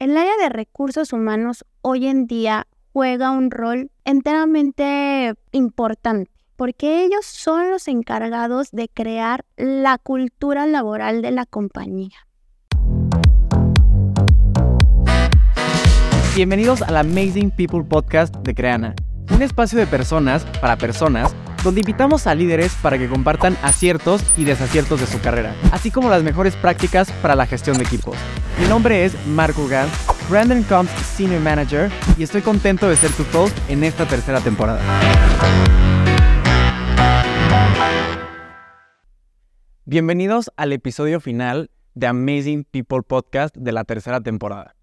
el área de recursos humanos hoy en día juega un rol enteramente importante porque ellos son los encargados de crear la cultura laboral de la compañía. Bienvenidos al Amazing People Podcast de Creana, un espacio de personas para personas donde invitamos a líderes para que compartan aciertos y desaciertos de su carrera, así como las mejores prácticas para la gestión de equipos. Mi nombre es Marco Gans, Brandon Combs Senior Manager, y estoy contento de ser tu host en esta tercera temporada. Bienvenidos al episodio final de Amazing People Podcast de la tercera temporada.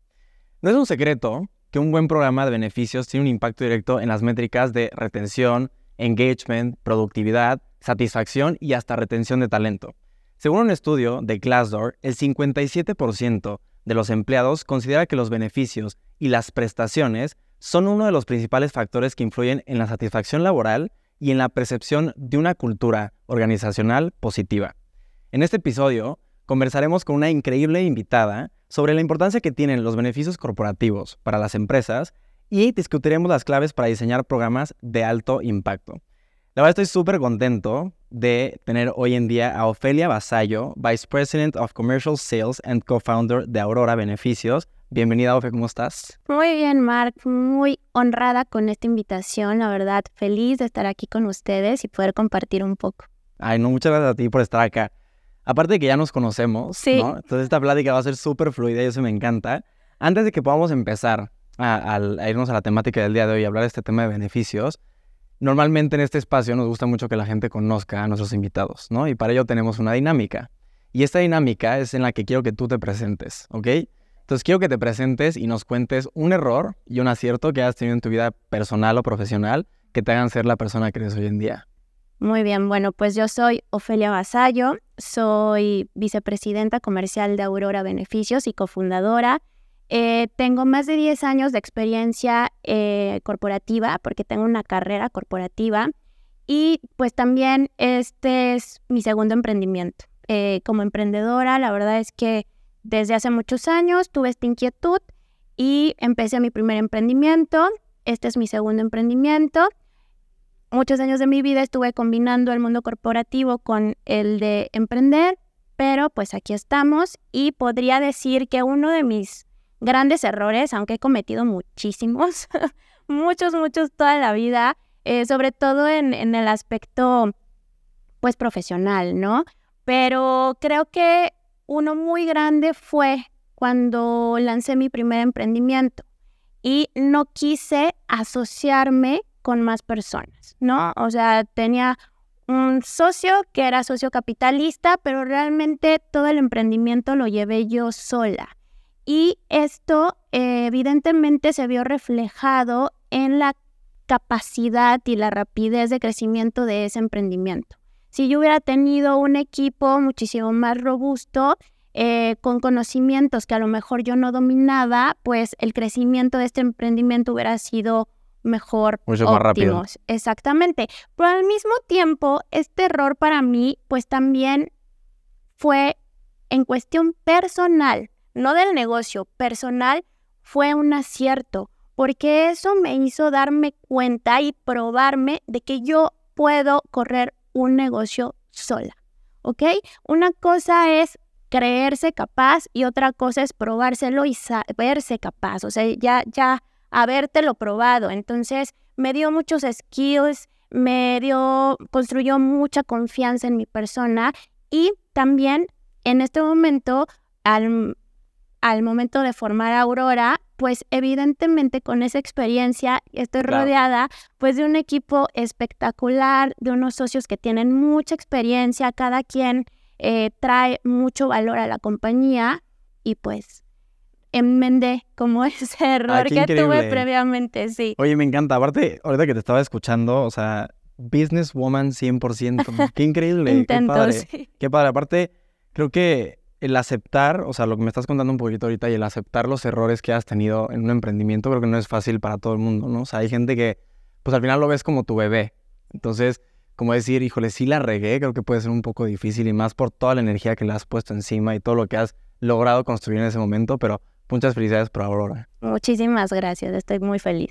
No es un secreto que un buen programa de beneficios tiene un impacto directo en las métricas de retención, engagement, productividad, satisfacción y hasta retención de talento. Según un estudio de Glassdoor, el 57% de los empleados considera que los beneficios y las prestaciones son uno de los principales factores que influyen en la satisfacción laboral y en la percepción de una cultura organizacional positiva. En este episodio conversaremos con una increíble invitada sobre la importancia que tienen los beneficios corporativos para las empresas y discutiremos las claves para diseñar programas de alto impacto. La verdad estoy súper contento de tener hoy en día a Ofelia Basallo, Vice President of Commercial Sales and Co-Founder de Aurora Beneficios. Bienvenida, Ofe, ¿cómo estás? Muy bien, Mark. Muy honrada con esta invitación. La verdad, feliz de estar aquí con ustedes y poder compartir un poco. Ay, no, muchas gracias a ti por estar acá. Aparte de que ya nos conocemos, sí. ¿no? Entonces esta plática va a ser súper fluida y eso me encanta. Antes de que podamos empezar a, irnos a la temática del día de hoy y hablar de este tema de beneficios, normalmente en este espacio nos gusta mucho que la gente conozca a nuestros invitados, ¿no? Y para ello tenemos una dinámica. Y esta dinámica es en la que quiero que tú te presentes, ¿ok? Entonces quiero que te presentes y nos cuentes un error y un acierto que has tenido en tu vida personal o profesional que te hagan ser la persona que eres hoy en día. Muy bien, bueno, pues yo soy Ofelia Basallo, soy vicepresidenta comercial de Aurora Beneficios y cofundadora eh, tengo más de 10 años de experiencia eh, corporativa porque tengo una carrera corporativa y pues también este es mi segundo emprendimiento. Eh, como emprendedora, la verdad es que desde hace muchos años tuve esta inquietud y empecé mi primer emprendimiento. Este es mi segundo emprendimiento. Muchos años de mi vida estuve combinando el mundo corporativo con el de emprender, pero pues aquí estamos y podría decir que uno de mis grandes errores, aunque he cometido muchísimos, muchos, muchos toda la vida, eh, sobre todo en, en, el aspecto, pues, profesional, ¿no? Pero creo que uno muy grande fue cuando lancé mi primer emprendimiento y no quise asociarme con más personas, ¿no? O sea, tenía un socio que era socio capitalista, pero realmente todo el emprendimiento lo llevé yo sola. Y esto eh, evidentemente se vio reflejado en la capacidad y la rapidez de crecimiento de ese emprendimiento. Si yo hubiera tenido un equipo muchísimo más robusto, eh, con conocimientos que a lo mejor yo no dominaba, pues el crecimiento de este emprendimiento hubiera sido mejor, Mucho más rápido. Exactamente. Pero al mismo tiempo, este error para mí, pues también fue en cuestión personal no del negocio personal, fue un acierto, porque eso me hizo darme cuenta y probarme de que yo puedo correr un negocio sola, ¿ok? Una cosa es creerse capaz y otra cosa es probárselo y saberse capaz, o sea, ya, ya habértelo probado. Entonces, me dio muchos skills, me dio, construyó mucha confianza en mi persona y también en este momento, al al momento de formar Aurora, pues evidentemente con esa experiencia estoy rodeada pues de un equipo espectacular, de unos socios que tienen mucha experiencia, cada quien eh, trae mucho valor a la compañía y pues enmendé como ese error que tuve previamente, sí. Oye, me encanta, aparte, ahorita que te estaba escuchando, o sea, businesswoman 100%, qué increíble, qué padre, qué padre, aparte, creo que el aceptar, o sea, lo que me estás contando un poquito ahorita y el aceptar los errores que has tenido en un emprendimiento, creo que no es fácil para todo el mundo, ¿no? O sea, hay gente que, pues al final lo ves como tu bebé. Entonces, como decir, híjole, sí la regué, creo que puede ser un poco difícil y más por toda la energía que le has puesto encima y todo lo que has logrado construir en ese momento, pero Muchas felicidades por Aurora. Muchísimas gracias, estoy muy feliz.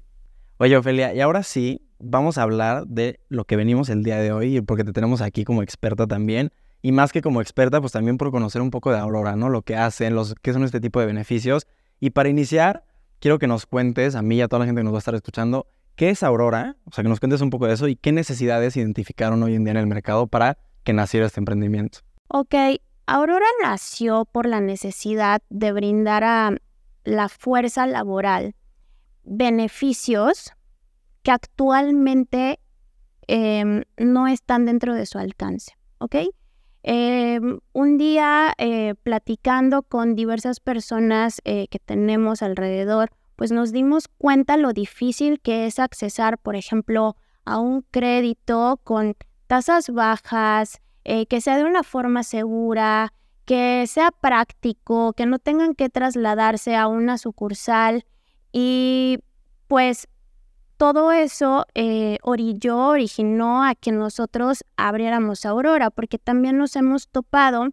Oye, Ofelia, y ahora sí, vamos a hablar de lo que venimos el día de hoy, porque te tenemos aquí como experta también. Y más que como experta, pues también por conocer un poco de Aurora, ¿no? Lo que hacen, los, qué son este tipo de beneficios. Y para iniciar, quiero que nos cuentes, a mí y a toda la gente que nos va a estar escuchando, ¿qué es Aurora? O sea, que nos cuentes un poco de eso y qué necesidades identificaron hoy en día en el mercado para que naciera este emprendimiento. Ok, Aurora nació por la necesidad de brindar a la fuerza laboral beneficios que actualmente em, no están dentro de su alcance, ¿ok? Em, un día eh, platicando con diversas personas eh, que tenemos alrededor, pues nos dimos cuenta lo difícil que es accesar, por ejemplo, a un crédito con tasas bajas, eh, que sea de una forma segura, que sea práctico, que no tengan que trasladarse a una sucursal. Y pues todo eso eh, orilló, originó a que nosotros abriéramos Aurora, porque también nos hemos topado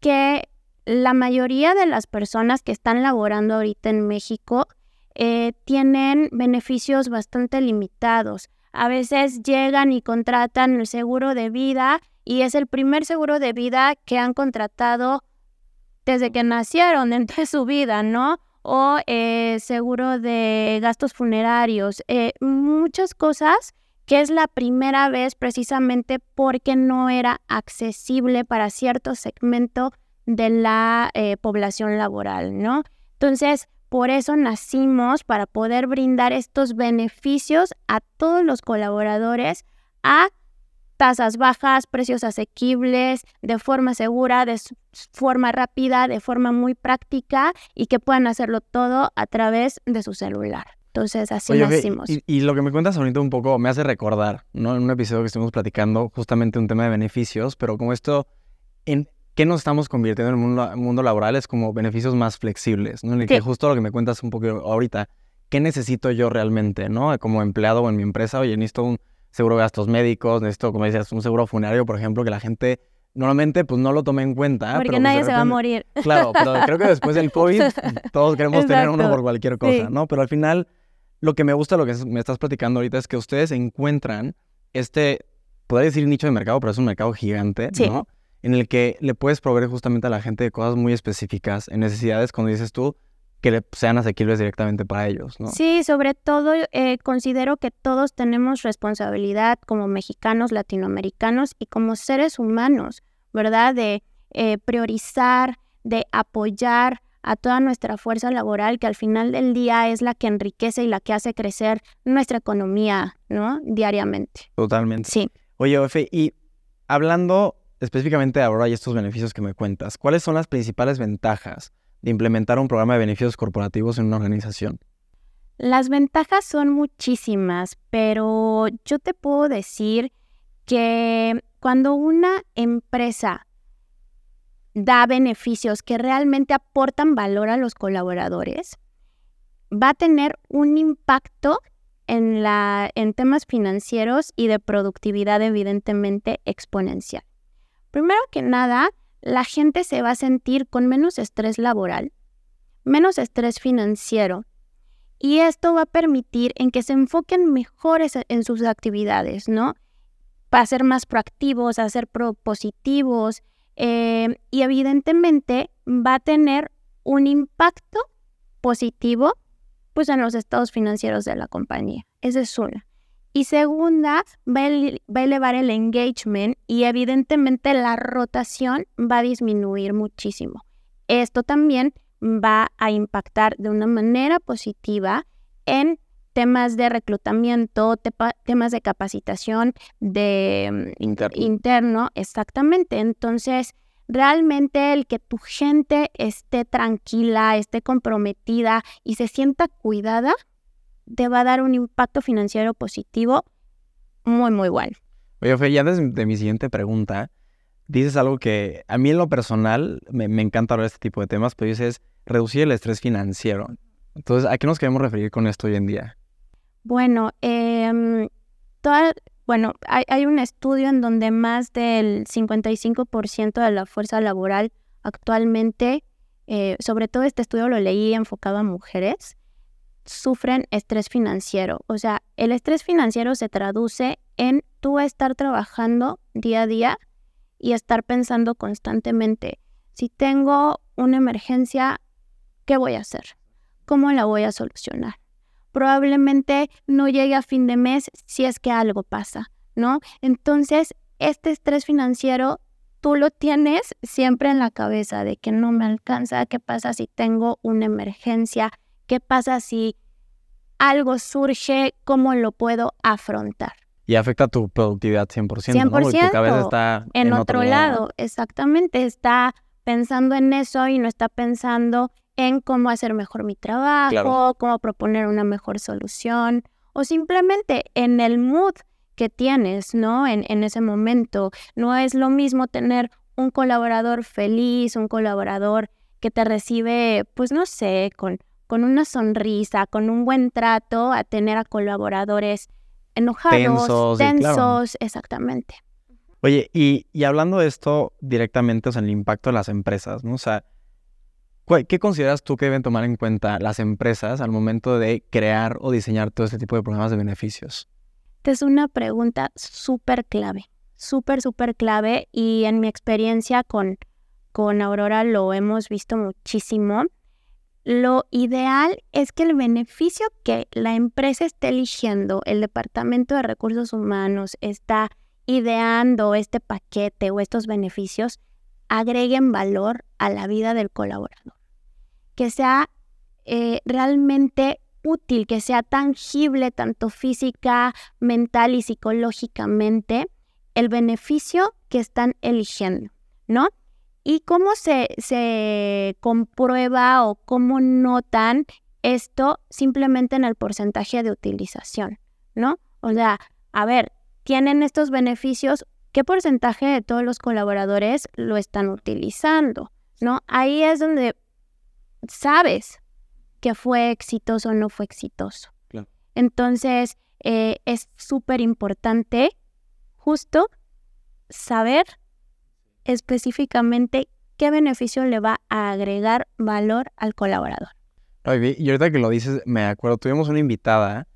que la mayoría de las personas que están laborando ahorita en México eh, tienen beneficios bastante limitados. A veces llegan y contratan el seguro de vida y es el primer seguro de vida que han contratado desde que nacieron, entre su vida, ¿no? O eh, seguro de gastos funerarios, eh, muchas cosas que es la primera vez precisamente porque no era accesible para cierto segmento de la eh, población laboral, ¿no? Entonces, por eso nacimos para poder brindar estos beneficios a todos los colaboradores a tasas bajas, precios asequibles, de forma segura, de forma rápida, de forma muy práctica y que puedan hacerlo todo a través de su celular. Entonces, así nacimos. Y, lo que me cuentas ahorita un poco me hace recordar, ¿no? En un episodio que estuvimos platicando justamente un tema de beneficios, pero como esto, ¿en qué nos estamos convirtiendo en el mundo, mundo laboral? Es como beneficios más flexibles, ¿no? En el que justo lo que me cuentas un poco ahorita, ¿qué necesito yo realmente, ¿no? Como empleado o en mi empresa, oye, necesito un seguro de gastos médicos, necesito, como decías, un seguro funerario, por ejemplo, que la gente normalmente pues no lo tome en cuenta. Porque pues, nadie se va a morir. Claro, pero creo que después del COVID todos queremos tener uno por cualquier cosa, ¿no? Pero al final, lo que me gusta, lo que me estás platicando ahorita es que ustedes encuentran este, podría decir nicho de mercado, pero es un mercado gigante, ¿no? En el que le puedes proveer justamente a la gente de cosas muy específicas, en necesidades, cuando dices tú, que sean asequibles directamente para ellos, ¿no? Sí, sobre todo eh, considero que todos tenemos responsabilidad como mexicanos, latinoamericanos y como seres humanos, ¿verdad? De eh, priorizar, de apoyar a toda nuestra fuerza laboral que al final del día es la que enriquece y la que hace crecer nuestra economía, ¿no? Diariamente. Totalmente. Sí. Oye, Ofe, y hablando específicamente de ahora y estos beneficios que me cuentas, ¿cuáles son las principales ventajas de implementar un programa de beneficios corporativos en una organización? Las ventajas son muchísimas, pero yo te puedo decir que cuando una empresa da beneficios que realmente aportan valor a los colaboradores, va a tener un impacto en, la, en temas financieros y de productividad evidentemente exponencial. Primero que nada, la gente se va a sentir con menos estrés laboral, menos estrés financiero, y esto va a permitir en que se enfoquen mejores en sus actividades, ¿no? Para ser más proactivos, a ser propositivos, eh, y evidentemente va a tener un impacto positivo pues en los estados financieros de la compañía. Esa es una. Y segunda, va a, elevar el engagement y evidentemente la rotación va a disminuir muchísimo. Esto también va a impactar de una manera positiva en temas de reclutamiento, temas de capacitación de mm, interno. interno, exactamente. Entonces, realmente el que tu gente esté tranquila, esté comprometida y se sienta cuidada, te va a dar un impacto financiero positivo muy, muy bueno. Oye, Fe, ya desde mi siguiente pregunta, dices algo que a mí en lo personal me, encanta hablar de este tipo de temas, pero dices reducir el estrés financiero. Entonces, ¿a qué nos queremos referir con esto hoy en día? Bueno, em, bueno hay, hay, un estudio en donde más del 55% de la fuerza laboral actualmente eh, sobre todo este estudio lo leí enfocado a mujeres, sufren estrés financiero. O sea, el estrés financiero se traduce en tú estar trabajando día a día y estar pensando constantemente, si tengo una emergencia, ¿qué voy a hacer? ¿Cómo la voy a solucionar? Probablemente no llegue a fin de mes si es que algo pasa, ¿no? Entonces, este estrés financiero tú lo tienes siempre en la cabeza de que no me alcanza, qué pasa si tengo una emergencia, qué pasa si algo surge, cómo lo puedo afrontar. Y afecta tu productividad 100%, 100% ¿no? Porque tu cabeza está en, otro, lado. Exactamente, está pensando en eso y no está pensando en cómo hacer mejor mi trabajo, cómo proponer una mejor solución o simplemente en el mood que tienes, ¿no? En, en ese momento. No es lo mismo tener un colaborador feliz, un colaborador que te recibe, pues no sé, con, con una sonrisa, con un buen trato, a tener a colaboradores enojados, tensos, exactamente. Oye, y, y, hablando de esto directamente, o sea, el impacto de las empresas, ¿no? O sea, ¿qué consideras tú que deben tomar en cuenta las empresas al momento de crear o diseñar todo este tipo de programas de beneficios? Esta es una pregunta súper clave, súper, súper clave y en mi experiencia con, con Aurora lo hemos visto muchísimo. Lo ideal es que el beneficio que la empresa esté eligiendo, el Departamento de Recursos Humanos está ideando este paquete o estos beneficios, agreguen valor a la vida del colaborador. Que sea eh, realmente útil, que sea tangible tanto física, mental y psicológicamente el beneficio que están eligiendo, ¿no? ¿Y cómo se, se comprueba o cómo notan esto simplemente en el porcentaje de utilización, ¿no? O sea, a ver, tienen estos beneficios, ¿qué porcentaje de todos los colaboradores lo están utilizando? ¿No? Ahí es donde sabes que fue exitoso o no fue exitoso. Entonces, eh, es súper importante justo saber específicamente qué beneficio le va a agregar valor al colaborador. y ahorita que lo dices, me acuerdo, tuvimos una invitada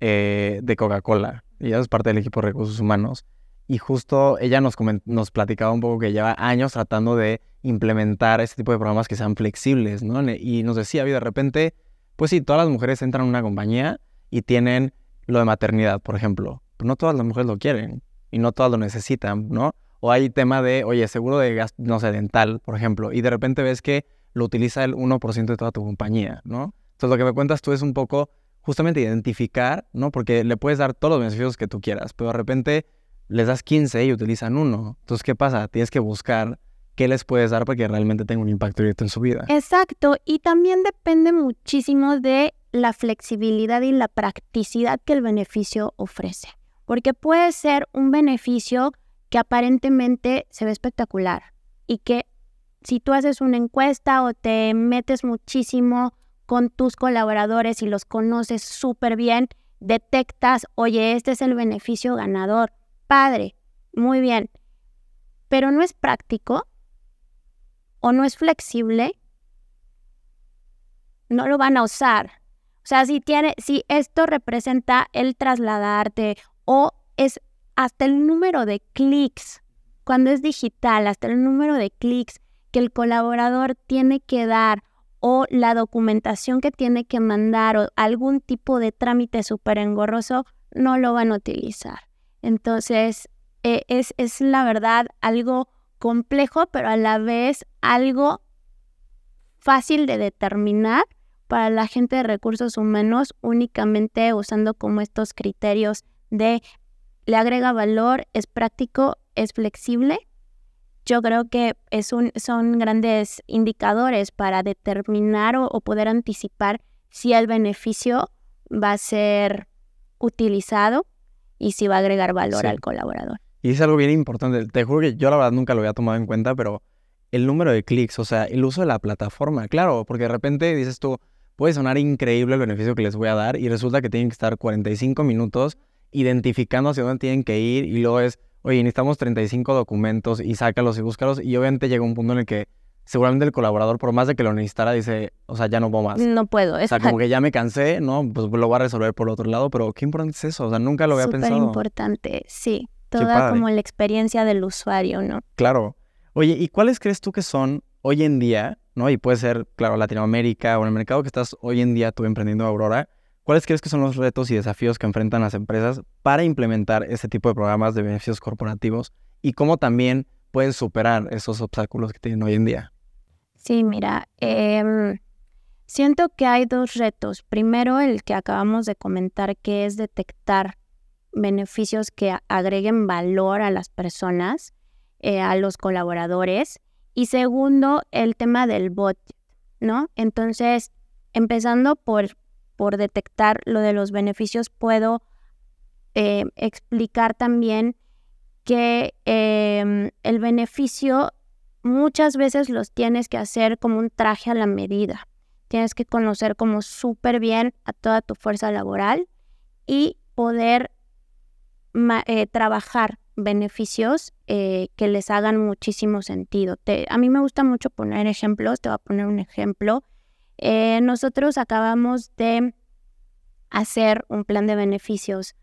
eh, de Coca-Cola, ella es parte del equipo de recursos humanos, y justo ella nos, nos platicaba un poco que lleva años tratando de implementar este tipo de programas que sean flexibles, ¿no? Y nos decía, de repente, pues sí, todas las mujeres entran a una compañía y tienen lo de maternidad, por ejemplo, pero no todas las mujeres lo quieren y no todas lo necesitan, ¿no? O hay tema de, oye, seguro de gas, no sé, dental, por ejemplo, y de repente ves que lo utiliza el 1% de toda tu compañía, ¿no? Entonces lo que me cuentas tú es un poco justamente identificar, ¿no? Porque le puedes dar todos los beneficios que tú quieras, pero de repente les das 15 y utilizan uno. Entonces, ¿qué pasa? Tienes que buscar qué les puedes dar para que realmente tenga un impacto directo en su vida. Exacto, y también depende muchísimo de la flexibilidad y la practicidad que el beneficio ofrece, porque puede ser un beneficio que aparentemente se ve espectacular y que si tú haces una encuesta o te metes muchísimo con tus colaboradores y los conoces súper bien, detectas, oye, este es el beneficio ganador, padre, muy bien, pero no es práctico o no es flexible, no lo van a usar. O sea, si tiene, si esto representa el trasladarte o es hasta el número de clics, cuando es digital, hasta el número de clics que el colaborador tiene que dar o la documentación que tiene que mandar o algún tipo de trámite súper engorroso, no lo van a utilizar. Entonces, eh, es, es la verdad algo complejo, pero a la vez algo fácil de determinar para la gente de recursos humanos únicamente usando como estos criterios de le agrega valor, es práctico, es flexible. Yo creo que es un, son grandes indicadores para determinar o, poder anticipar si el beneficio va a ser utilizado y si va a agregar valor al colaborador. Y es algo bien importante. Te juro que yo la verdad nunca lo había tomado en cuenta, pero el número de clics, o sea, el uso de la plataforma, claro, porque de repente dices tú, puede sonar increíble el beneficio que les voy a dar y resulta que tienen que estar 45 minutos identificando hacia dónde tienen que ir y luego es, oye, necesitamos 35 documentos y sácalos y búscalos y obviamente llega un punto en el que seguramente el colaborador, por más de que lo necesitara, dice, o sea, ya no puedo más. No puedo. O sea, como que ya me cansé, ¿no? Pues lo voy a resolver por otro lado, pero qué importante es eso, o sea, nunca lo había Súper pensado. importante, sí. Toda como la experiencia del usuario, ¿no? Claro. Oye, ¿y cuáles crees tú que son hoy en día, ¿no? Y puede ser, claro, Latinoamérica o en el mercado que estás hoy en día tú emprendiendo Aurora, ¿cuáles crees que son los retos y desafíos que enfrentan las empresas para implementar este tipo de programas de beneficios corporativos y cómo también pueden superar esos obstáculos que tienen hoy en día? Sí, mira, em, siento que hay dos retos. Primero, el que acabamos de comentar, que es detectar beneficios que agreguen valor a las personas, eh, a los colaboradores. Y segundo, el tema del bot, ¿no? Entonces, empezando por, por detectar lo de los beneficios, puedo eh, explicar también que em, el beneficio muchas veces los tienes que hacer como un traje a la medida. Tienes que conocer como súper bien a toda tu fuerza laboral y poder eh, trabajar beneficios eh, que les hagan muchísimo sentido. a mí me gusta mucho poner ejemplos, te voy a poner un ejemplo. Eh, nosotros acabamos de hacer un plan de beneficios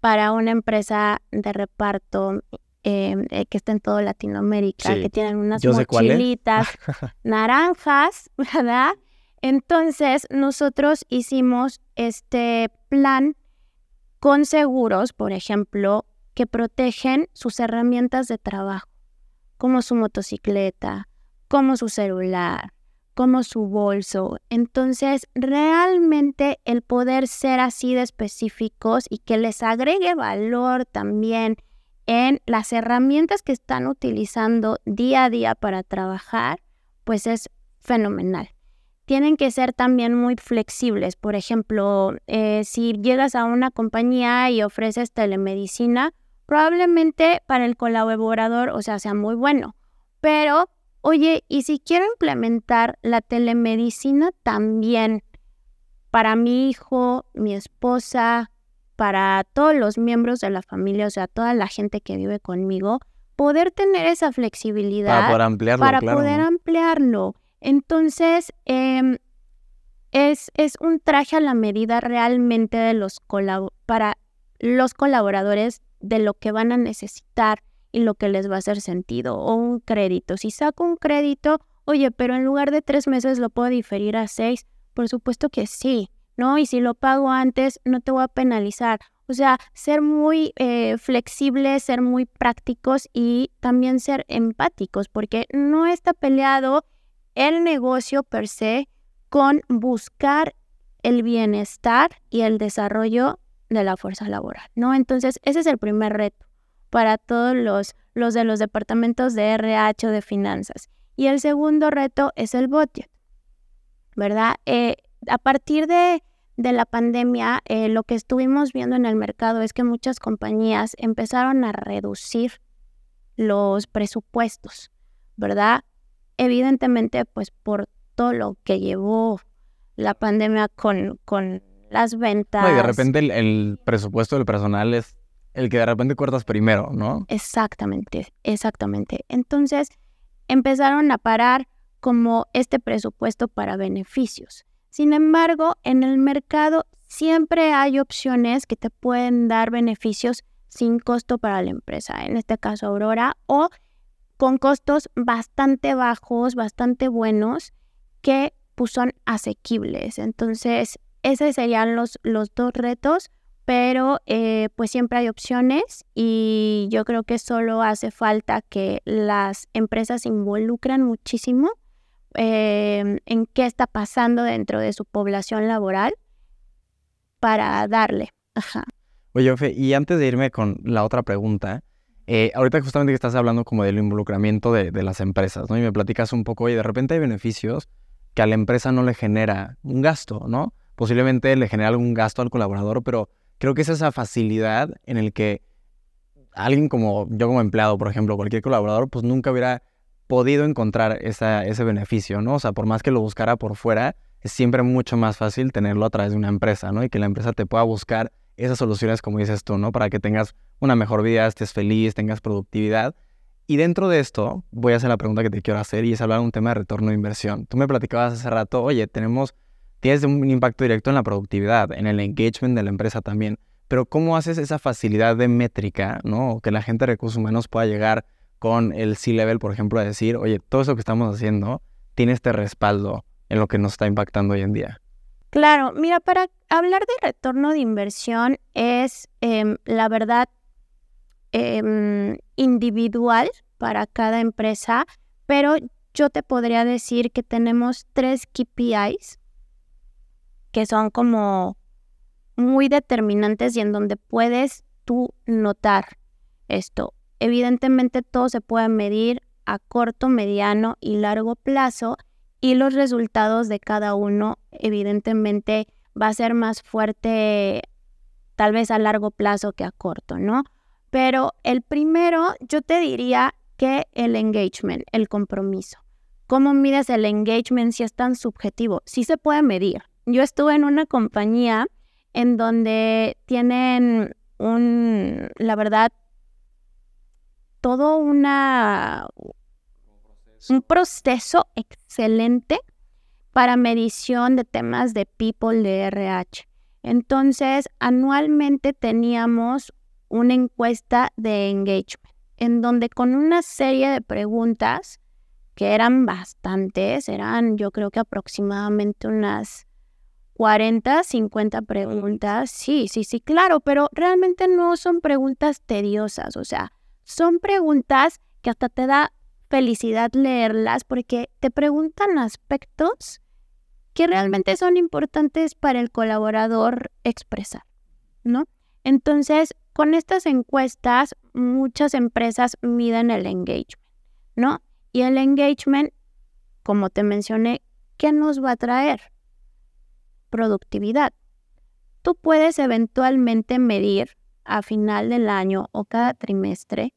para una empresa de reparto Em, eh, que está en toda Latinoamérica, que tienen unas mochilitas naranjas, ¿verdad? Entonces, nosotros hicimos este plan con seguros, por ejemplo, que protegen sus herramientas de trabajo, como su motocicleta, como su celular, como su bolso. Entonces, realmente el poder ser así de específicos y que les agregue valor también en las herramientas que están utilizando día a día para trabajar, pues es fenomenal. Tienen que ser también muy flexibles. Por ejemplo, eh, si llegas a una compañía y ofreces telemedicina, probablemente para el colaborador, o sea, sea muy bueno. Pero, oye, ¿y si quiero implementar la telemedicina también para mi hijo, mi esposa, para todos los miembros de la familia, o sea, toda la gente que vive conmigo, poder tener esa flexibilidad para poder ampliarlo. Para poder ampliarlo. Entonces, em, es, es, un traje a la medida realmente de los para los colaboradores de lo que van a necesitar y lo que les va a hacer sentido. O un crédito. Si saco un crédito, oye, pero en lugar de tres meses lo puedo diferir a seis. Por supuesto que sí. ¿no? Y si lo pago antes, no te voy a penalizar. O sea, ser muy eh, flexibles, ser muy prácticos y también ser empáticos, porque no está peleado el negocio per se con buscar el bienestar y el desarrollo de la fuerza laboral, ¿no? Entonces, ese es el primer reto para todos los, los de los departamentos de RH o de finanzas. Y el segundo reto es el budget, ¿verdad? Eh, a partir de, la pandemia, eh, lo que estuvimos viendo en el mercado es que muchas compañías empezaron a reducir los presupuestos, ¿verdad? Evidentemente, pues por todo lo que llevó la pandemia con, con las ventas. y de repente el, presupuesto del personal es el que de repente cortas primero, ¿no? Exactamente, exactamente. Entonces, empezaron a parar como este presupuesto para beneficios. Sin embargo, en el mercado siempre hay opciones que te pueden dar beneficios sin costo para la empresa, en este caso Aurora, o con costos bastante bajos, bastante buenos, que pues, son asequibles. Entonces, esos serían los, los dos retos, pero eh, pues siempre hay opciones y yo creo que solo hace falta que las empresas se involucren muchísimo Em, en qué está pasando dentro de su población laboral para darle. Ajá. Oye, Ofe, y antes de irme con la otra pregunta, eh, ahorita justamente que estás hablando como del involucramiento de, las empresas, ¿no? Y me platicas un poco y de repente hay beneficios que a la empresa no le genera un gasto, ¿no? Posiblemente le genera algún gasto al colaborador, pero creo que es esa facilidad en el que alguien como yo como empleado, por ejemplo, cualquier colaborador, pues nunca hubiera podido encontrar ese beneficio, ¿no? O sea, por más que lo buscara por fuera, es siempre mucho más fácil tenerlo a través de una empresa, ¿no? Y que la empresa te pueda buscar esas soluciones, como dices tú, ¿no? Para que tengas una mejor vida, estés feliz, tengas productividad. Y dentro de esto, voy a hacer la pregunta que te quiero hacer y es hablar de un tema de retorno de inversión. Tú me platicabas hace rato, oye, tenemos, tienes un impacto directo en la productividad, en el engagement de la empresa también, pero ¿cómo haces esa facilidad de métrica, ¿no? Que la gente de recursos humanos pueda llegar con el C-Level, por ejemplo, a decir, oye, todo eso que estamos haciendo tiene este respaldo en lo que nos está impactando hoy en día. Claro, mira, para hablar de retorno de inversión es, em, la verdad, em, individual para cada empresa, pero yo te podría decir que tenemos tres KPIs que son como muy determinantes y en donde puedes tú notar esto. Evidentemente todo se puede medir a corto, mediano y largo plazo y los resultados de cada uno evidentemente va a ser más fuerte tal vez a largo plazo que a corto, ¿no? Pero el primero, yo te diría que el engagement, el compromiso. ¿Cómo mides el engagement si es tan subjetivo? Sí se puede medir. Yo estuve en una compañía en donde tienen un, la verdad, todo una, un proceso excelente para medición de temas de people de RH. Entonces, anualmente teníamos una encuesta de engagement, en donde con una serie de preguntas, que eran bastantes, eran yo creo que aproximadamente unas 40, 50 preguntas. Sí, sí, sí, claro, pero realmente no son preguntas tediosas, o sea, son preguntas que hasta te da felicidad leerlas porque te preguntan aspectos que realmente son importantes para el colaborador expresar, ¿no? Entonces, con estas encuestas, muchas empresas miden el engagement, ¿no? Y el engagement, como te mencioné, ¿qué nos va a traer? Productividad. Tú puedes eventualmente medir a final del año o cada trimestre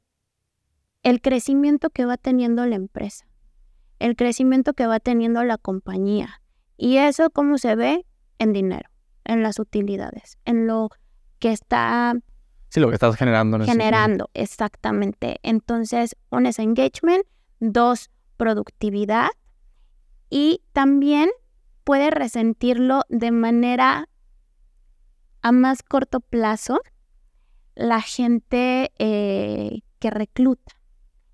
el crecimiento que va teniendo la empresa, el crecimiento que va teniendo la compañía. Y eso, ¿cómo se ve? En dinero, en las utilidades, en lo que está Sí, lo que estás generando. En generando, exactamente. Entonces, un es engagement, dos, productividad y también puede resentirlo de manera a más corto plazo la gente eh, que recluta,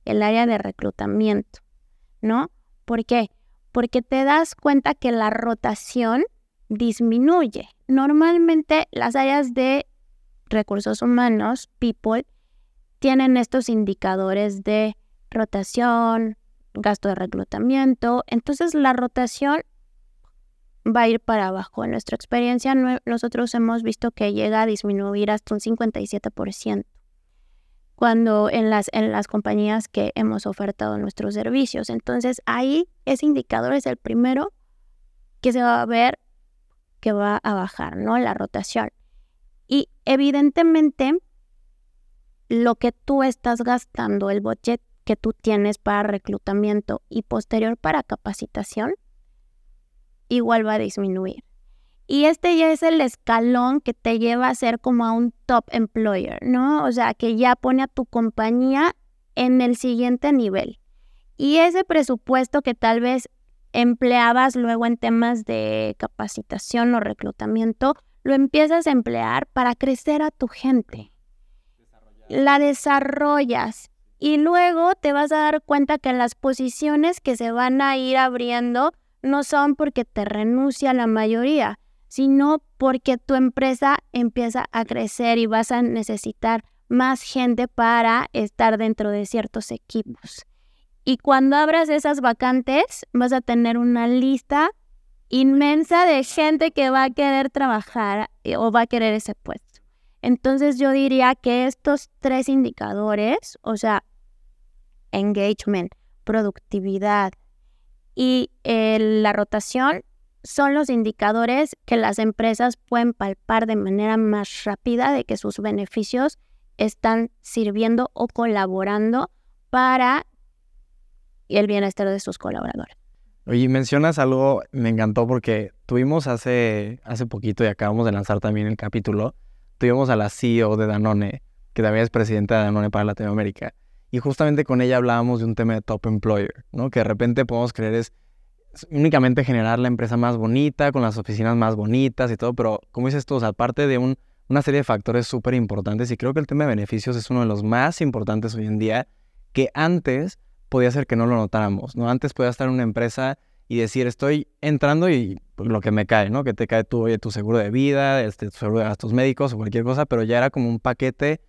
el área de reclutamiento, ¿no? ¿Por qué? Porque te das cuenta que la rotación disminuye. Normalmente las áreas de recursos humanos, people, tienen estos indicadores de rotación, gasto de reclutamiento. Entonces la rotación va a ir para abajo. En nuestra experiencia nosotros hemos visto que llega a disminuir hasta un 57% cuando en las, en las compañías que hemos ofertado nuestros servicios. Entonces ahí ese indicador es el primero que se va a ver que va a bajar, ¿no? La rotación. Y evidentemente, lo que tú estás gastando, el budget que tú tienes para reclutamiento y posterior para capacitación, igual va a disminuir. Y este ya es el escalón que te lleva a ser como a un top employer, ¿no? O sea, que ya pone a tu compañía en el siguiente nivel. Y ese presupuesto que tal vez empleabas luego en temas de capacitación o reclutamiento, lo empiezas a emplear para crecer a tu gente. La desarrollas y luego te vas a dar cuenta que las posiciones que se van a ir abriendo no son porque te renuncia la mayoría, sino porque tu empresa empieza a crecer y vas a necesitar más gente para estar dentro de ciertos equipos. Y cuando abras esas vacantes, vas a tener una lista inmensa de gente que va a querer trabajar eh, o va a querer ese puesto. Entonces yo diría que estos tres indicadores, o sea, engagement, productividad y la rotación, son los indicadores que las empresas pueden palpar de manera más rápida de que sus beneficios están sirviendo o colaborando para el bienestar de sus colaboradores. Oye, mencionas algo, me encantó porque tuvimos hace, hace poquito y acabamos de lanzar también el capítulo, tuvimos a la CEO de Danone, que también es presidenta de Danone para Latinoamérica, y justamente con ella hablábamos de un tema de top employer, ¿no? Que de repente podemos creer es únicamente generar la empresa más bonita, con las oficinas más bonitas y todo, pero como dices tú, aparte de un, una serie de factores súper importantes y creo que el tema de beneficios es uno de los más importantes hoy en día que antes podía ser que no lo notáramos, ¿no? Antes podía estar en una empresa y decir, estoy entrando y pues, lo que me cae, ¿no? Que te cae tu, oye, tu seguro de vida, este, tu seguro de gastos médicos o cualquier cosa, pero ya era como un paquete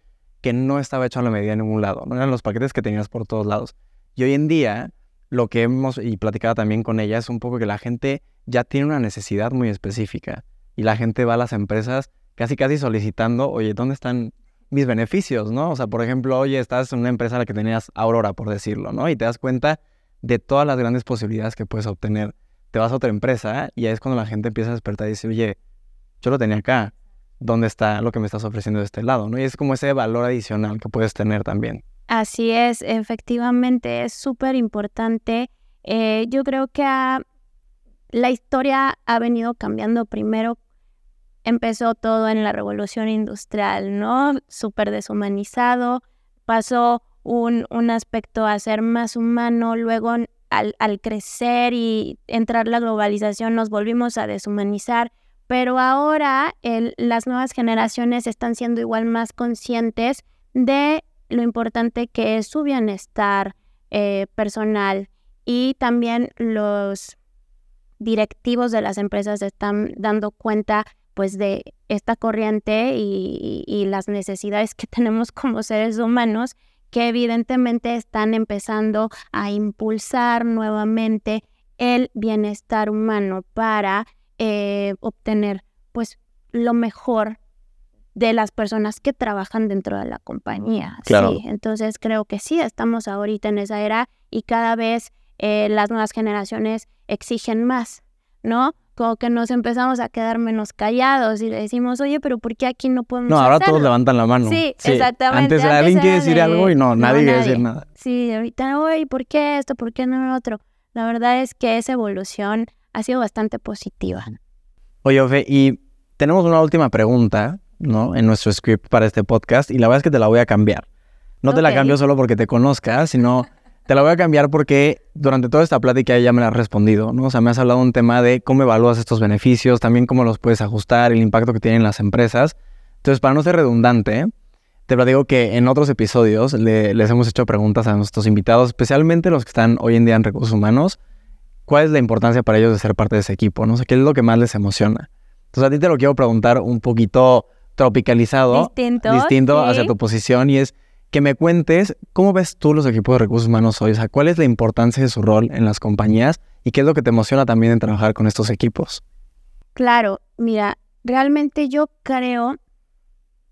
que no estaba hecho a la medida en ningún lado, no eran los paquetes que tenías por todos lados. Y hoy en día, lo que hemos, y platicado también con ella, es un poco que la gente ya tiene una necesidad muy específica y la gente va a las empresas casi casi solicitando, oye, ¿dónde están mis beneficios, no? O sea, por ejemplo, oye, estás en una empresa en la que tenías Aurora, por decirlo, ¿no? Y te das cuenta de todas las grandes posibilidades que puedes obtener. Te vas a otra empresa y ahí es cuando la gente empieza a despertar y dice, oye, yo lo tenía acá, ¿dónde está lo que me estás ofreciendo de este lado, no? Y es como ese valor adicional que puedes tener también. Así es, efectivamente, es súper importante. Eh, yo creo que la historia ha venido cambiando primero empezó todo en la revolución industrial, ¿no? Súper deshumanizado, pasó un, un, aspecto a ser más humano, luego al, al, crecer y entrar la globalización nos volvimos a deshumanizar, pero ahora las nuevas generaciones están siendo igual más conscientes de lo importante que es su bienestar eh, personal y también los directivos de las empresas están dando cuenta pues de esta corriente y, las necesidades que tenemos como seres humanos que evidentemente están empezando a impulsar nuevamente el bienestar humano para eh, obtener pues lo mejor de las personas que trabajan dentro de la compañía. Claro. Sí, entonces creo que sí, estamos ahorita en esa era y cada vez eh, las nuevas generaciones exigen más, ¿no? como que nos empezamos a quedar menos callados y le decimos, oye, pero ¿por qué aquí no podemos No, ahora todos levantan la mano. Sí, exactamente. Antes, alguien quiere decir algo y no, nadie quiere decir nada. Sí, ahorita, oye, ¿por qué esto? ¿Por qué no lo otro? La verdad es que esa evolución ha sido bastante positiva. Oye, Ofe, y tenemos una última pregunta, ¿no? En nuestro script para este podcast y la verdad es que te la voy a cambiar. No te la cambio solo porque te conozcas, sino te la voy a cambiar porque durante toda esta plática ya me la has respondido, ¿no? O sea, me has hablado un tema de cómo evalúas estos beneficios, también cómo los puedes ajustar, el impacto que tienen las empresas. Entonces, para no ser redundante, te platico que en otros episodios les hemos hecho preguntas a nuestros invitados, especialmente los que están hoy en día en recursos humanos, cuál es la importancia para ellos de ser parte de ese equipo, ¿no? sé qué es lo que más les emociona. Entonces, a ti te lo quiero preguntar un poquito tropicalizado, distinto, distinto hacia tu posición y es que me cuentes cómo ves tú los equipos de recursos humanos hoy, o sea, cuál es la importancia de su rol en las compañías y qué es lo que te emociona también en trabajar con estos equipos. Claro, mira, realmente yo creo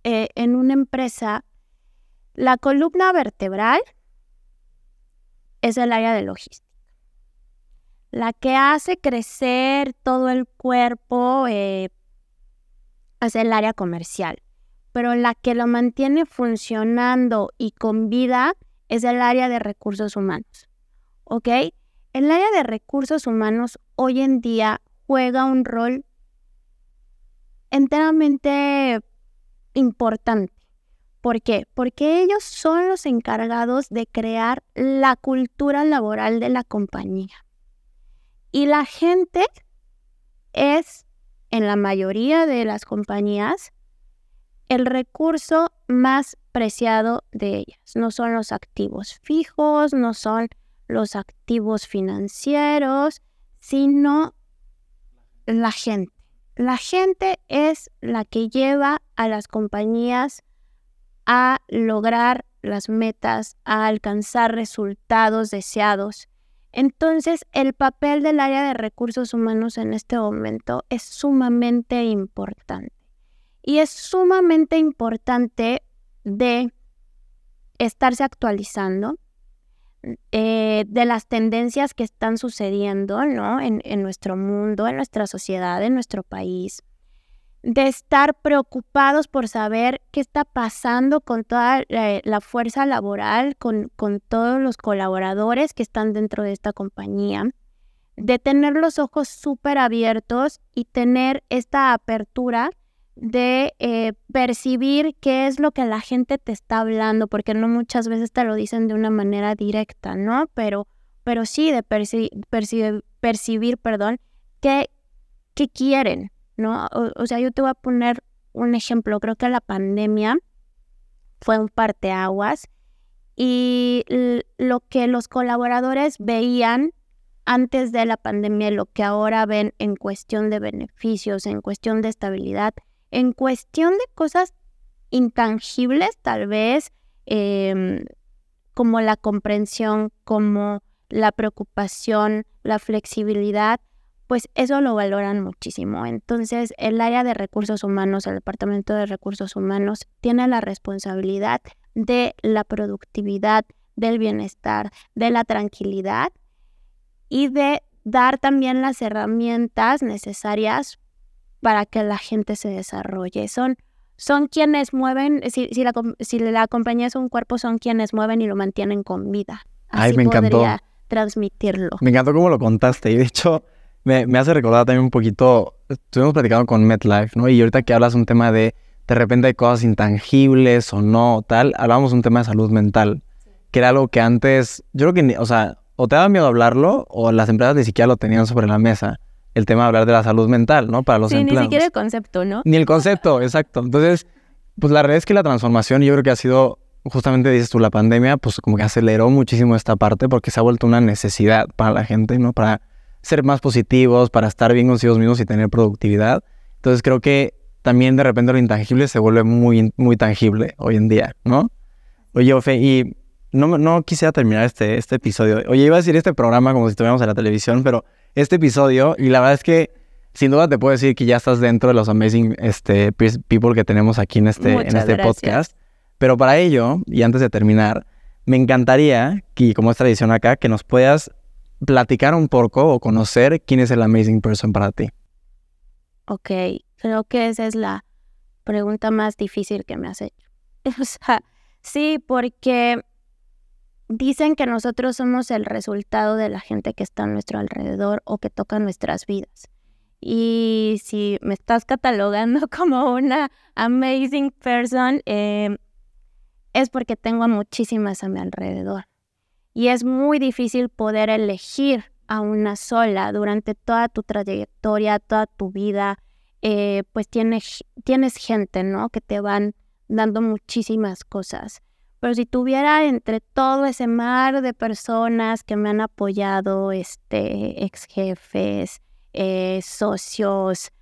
eh, en una empresa, la columna vertebral es el área de logística. La que hace crecer todo el cuerpo eh, es el área comercial pero la que lo mantiene funcionando y con vida es el área de recursos humanos. ¿Ok? El área de recursos humanos hoy en día juega un rol enteramente importante. ¿Por qué? Porque ellos son los encargados de crear la cultura laboral de la compañía. Y la gente es, en la mayoría de las compañías, el recurso más preciado de ellas. No son los activos fijos, no son los activos financieros, sino la gente. La gente es la que lleva a las compañías a lograr las metas, a alcanzar resultados deseados. Entonces, el papel del área de recursos humanos en este momento es sumamente importante. Y es sumamente importante de estarse actualizando eh, de las tendencias que están sucediendo ¿no? en, nuestro mundo, en nuestra sociedad, en nuestro país, de estar preocupados por saber qué está pasando con toda la, fuerza laboral, con, con todos los colaboradores que están dentro de esta compañía, de tener los ojos súper abiertos y tener esta apertura de eh, percibir qué es lo que la gente te está hablando, porque no muchas veces te lo dicen de una manera directa, ¿no? Pero, pero sí de percibir, perdón, qué, qué quieren, ¿no? O, sea, yo te voy a poner un ejemplo, creo que la pandemia fue un parteaguas y lo que los colaboradores veían antes de la pandemia, lo que ahora ven en cuestión de beneficios, en cuestión de estabilidad, en cuestión de cosas intangibles, tal vez, em, como la comprensión, como la preocupación, la flexibilidad, pues eso lo valoran muchísimo. Entonces, el área de recursos humanos, el Departamento de Recursos Humanos, tiene la responsabilidad de la productividad, del bienestar, de la tranquilidad y de dar también las herramientas necesarias para que la gente se desarrolle. Son, son quienes mueven, si, si, la, si la compañía es un cuerpo, son quienes mueven y lo mantienen con vida. Así Ay, me encantó. transmitirlo. Me encantó cómo lo contaste y de hecho me, me hace recordar también un poquito, estuvimos platicando con MetLife, ¿no? Y ahorita que hablas un tema de de repente hay cosas intangibles o no, tal, hablábamos un tema de salud mental, que era algo que antes, yo creo que, o sea, o te daba miedo hablarlo o las empresas ni siquiera lo tenían sobre la mesa el tema de hablar de la salud mental, ¿no? Para los sí, ni siquiera el concepto, ¿no? Ni el concepto, exacto. Entonces, pues la realidad es que la transformación yo creo que ha sido, justamente dices tú, la pandemia, pues como que aceleró muchísimo esta parte porque se ha vuelto una necesidad para la gente, ¿no? Para ser más positivos, para estar bien consigo mismos y tener productividad. Entonces creo que también de repente lo intangible se vuelve muy, muy tangible hoy en día, ¿no? Oye, Ofe, y no, no quisiera terminar este, este episodio. Oye, iba a decir este programa como si estuviéramos en la televisión, pero este episodio y la verdad es que sin duda te puedo decir que ya estás dentro de los amazing este, people que tenemos aquí en este, en este podcast. Pero para ello, y antes de terminar, me encantaría, que como es tradición acá, que nos puedas platicar un poco o conocer quién es el amazing person para ti. Ok, creo que esa es la pregunta más difícil que me has hecho. O sea, sí, porque dicen que nosotros somos el resultado de la gente que está a nuestro alrededor o que toca nuestras vidas. Y si me estás catalogando como una amazing person, em, es porque tengo a muchísimas a mi alrededor. Y es muy difícil poder elegir a una sola durante toda tu trayectoria, toda tu vida. Eh, pues tienes, tienes gente, ¿no? Que te van dando muchísimas cosas. Pero si tuviera entre todo ese mar de personas que me han apoyado, este, ex jefes, eh, socios,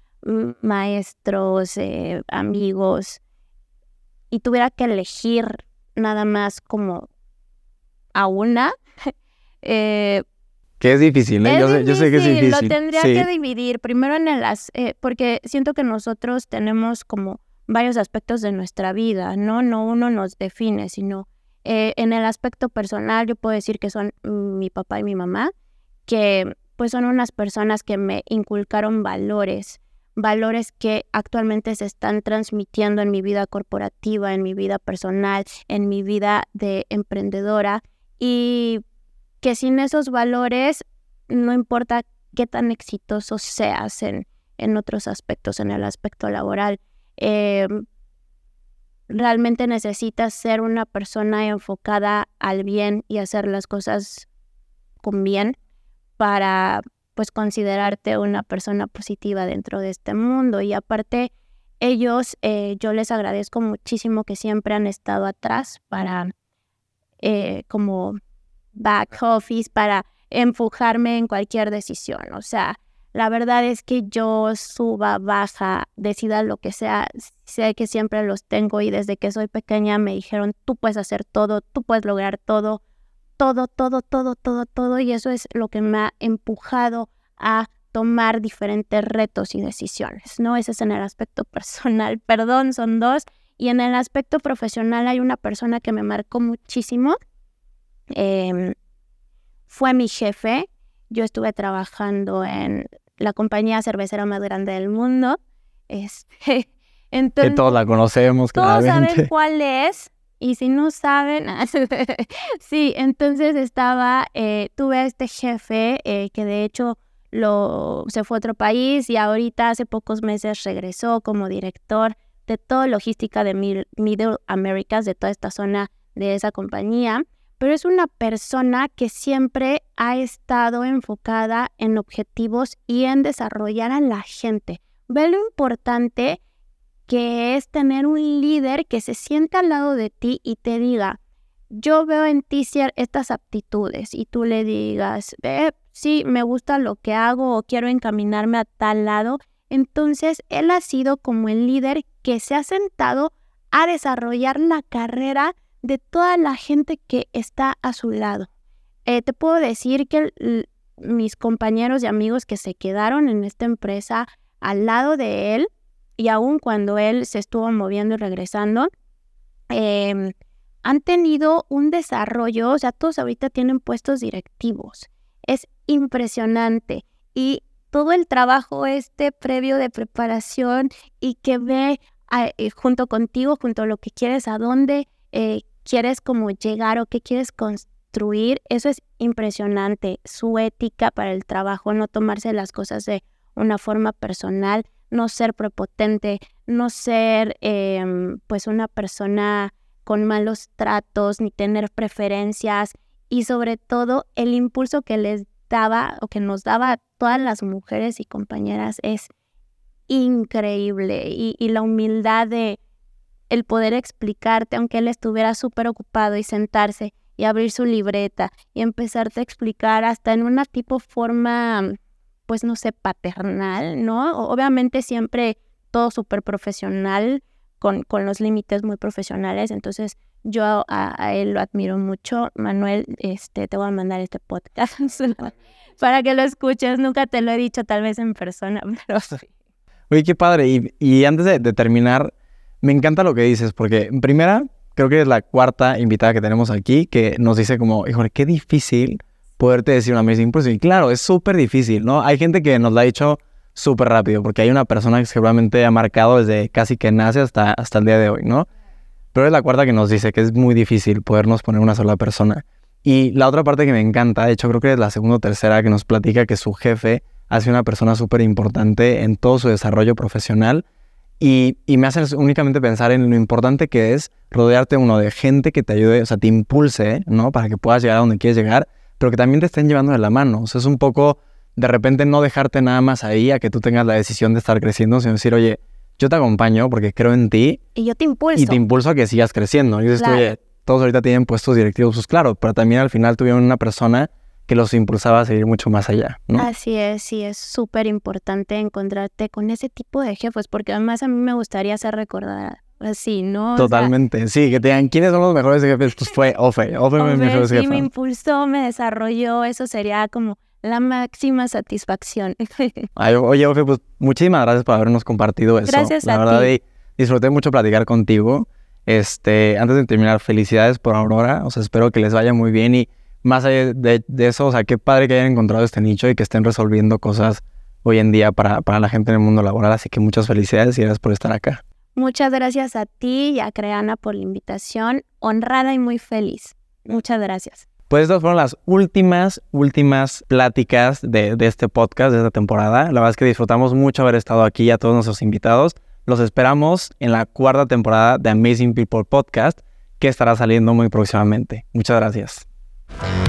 maestros, eh, amigos, y tuviera que elegir nada más como a una, eh, que es difícil, ¿eh? yo, sé, que es difícil. Lo tendría que dividir primero en el... Eh, porque siento que nosotros tenemos como varios aspectos de nuestra vida, ¿no? No uno nos define, sino eh, en el aspecto personal yo puedo decir que son mi papá y mi mamá, que pues son unas personas que me inculcaron valores, valores que actualmente se están transmitiendo en mi vida corporativa, en mi vida personal, en mi vida de emprendedora y que sin esos valores no importa qué tan exitoso seas en, en otros aspectos, en el aspecto laboral, Em, realmente necesitas ser una persona enfocada al bien y hacer las cosas con bien para pues considerarte una persona positiva dentro de este mundo. Y aparte ellos eh, yo les agradezco muchísimo que siempre han estado atrás para eh, como back office para empujarme en cualquier decisión o sea la verdad es que yo suba, baja, decida lo que sea, sé que siempre los tengo y desde que soy pequeña me dijeron, tú puedes hacer todo, tú puedes lograr todo, todo, todo, todo, todo, todo y eso es lo que me ha empujado a tomar diferentes retos y decisiones, ¿no? Ese es en el aspecto personal, perdón, son dos. Y en el aspecto profesional hay una persona que me marcó muchísimo. Em, fue mi jefe. Yo estuve trabajando en la compañía cervecera más grande del mundo. Este, entonces, que todos la conocemos, Todos saben cuál es. Y si no saben, sí, entonces estaba, eh, tuve a este jefe eh, que de hecho lo, se fue a otro país y ahorita hace pocos meses regresó como director de toda logística de Middle Americas, de toda esta zona de esa compañía. Pero es una persona que siempre ha estado enfocada en objetivos y en desarrollar a la gente. Ve lo importante que es tener un líder que se sienta al lado de ti y te diga, yo veo en ti estas aptitudes y tú le digas, eh, sí, me gusta lo que hago o quiero encaminarme a tal lado. Entonces, él ha sido como el líder que se ha sentado a desarrollar la carrera de toda la gente que está a su lado. Eh, te puedo decir que mis compañeros y amigos que se quedaron en esta empresa al lado de él, y aún cuando él se estuvo moviendo y regresando, em, han tenido un desarrollo, o sea, todos ahorita tienen puestos directivos. Es impresionante. Y todo el trabajo este previo de preparación y que ve eh, junto contigo, junto a lo que quieres, a dónde eh, quieres como llegar o qué quieres construir, eso es impresionante. Su ética para el trabajo, no tomarse las cosas de una forma personal, no ser prepotente, no ser em, pues una persona con malos tratos ni tener preferencias y sobre todo el impulso que les daba o que nos daba a todas las mujeres y compañeras es increíble y, y la humildad de el poder explicarte aunque él estuviera súper ocupado y sentarse y abrir su libreta y empezarte a explicar hasta en una tipo forma pues no sé, paternal, ¿no? Obviamente siempre todo súper profesional, con, con, los límites muy profesionales, entonces yo a, él lo admiro mucho. Manuel, este, te voy a mandar este podcast para que lo escuches, nunca te lo he dicho tal vez en persona, pero... Oye, qué padre, y, antes de, terminar, me encanta lo que dices, porque en primera, creo que es la cuarta invitada que tenemos aquí que nos dice como, híjole, qué difícil poderte decir una Amazing Person. Y claro, es súper difícil, ¿no? Hay gente que nos lo ha dicho súper rápido, porque hay una persona que seguramente ha marcado desde casi que nace hasta, hasta el día de hoy, ¿no? Pero es la cuarta que nos dice que es muy difícil podernos poner una sola persona. Y la otra parte que me encanta, de hecho creo que es la segunda o tercera que nos platica que su jefe hace una persona súper importante en todo su desarrollo profesional y, y, me hace únicamente pensar en lo importante que es rodearte uno de gente que te ayude, o sea, te impulse, ¿no? Para que puedas llegar a donde quieres llegar pero que también te estén llevando de la mano. O sea, es un poco de repente no dejarte nada más ahí a que tú tengas la decisión de estar creciendo, sino decir, oye, yo te acompaño porque creo en ti. Y yo te impulso. Y te impulso a que sigas creciendo. Y dices, oye, todos ahorita tienen puestos directivos, pues claro, pero también al final tuvieron una persona que los impulsaba a seguir mucho más allá, ¿no? Así es, sí, es súper importante encontrarte con ese tipo de jefes, porque además a mí me gustaría ser recordada así, ¿no? Totalmente, sí, que te digan quiénes son los mejores jefes, pues fue Ofe, Ofe, Ofe me sí, me impulsó, me desarrolló, eso sería como la máxima satisfacción. oye, Ofe, pues muchísimas gracias por habernos compartido eso. Gracias la a verdad, ti. disfruté mucho platicar contigo. Este, antes de terminar, felicidades por Aurora, o sea, espero que les vaya muy bien y más allá de, eso, o sea, qué padre que hayan encontrado este nicho y que estén resolviendo cosas hoy en día para, para la gente en el mundo laboral, así que muchas felicidades y gracias por estar acá. Muchas gracias a ti y a Creana por la invitación. Honrada y muy feliz. Muchas gracias. Pues estas fueron las últimas, últimas pláticas de, de, este podcast, de esta temporada. La verdad es que disfrutamos mucho haber estado aquí a todos nuestros invitados. Los esperamos en la cuarta temporada de Amazing People Podcast, que estará saliendo muy próximamente. Muchas gracias. Thank you.